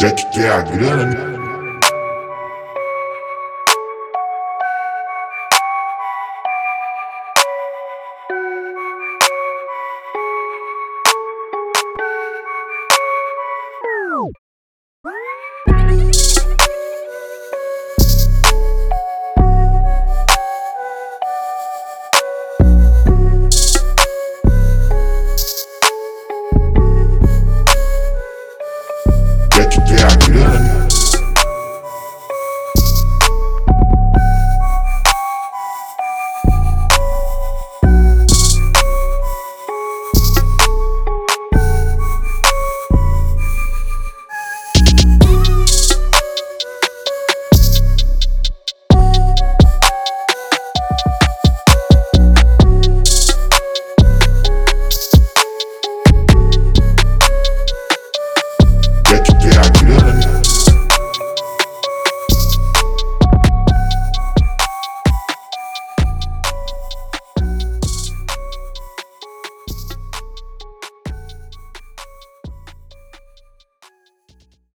Já que quer a grana, né?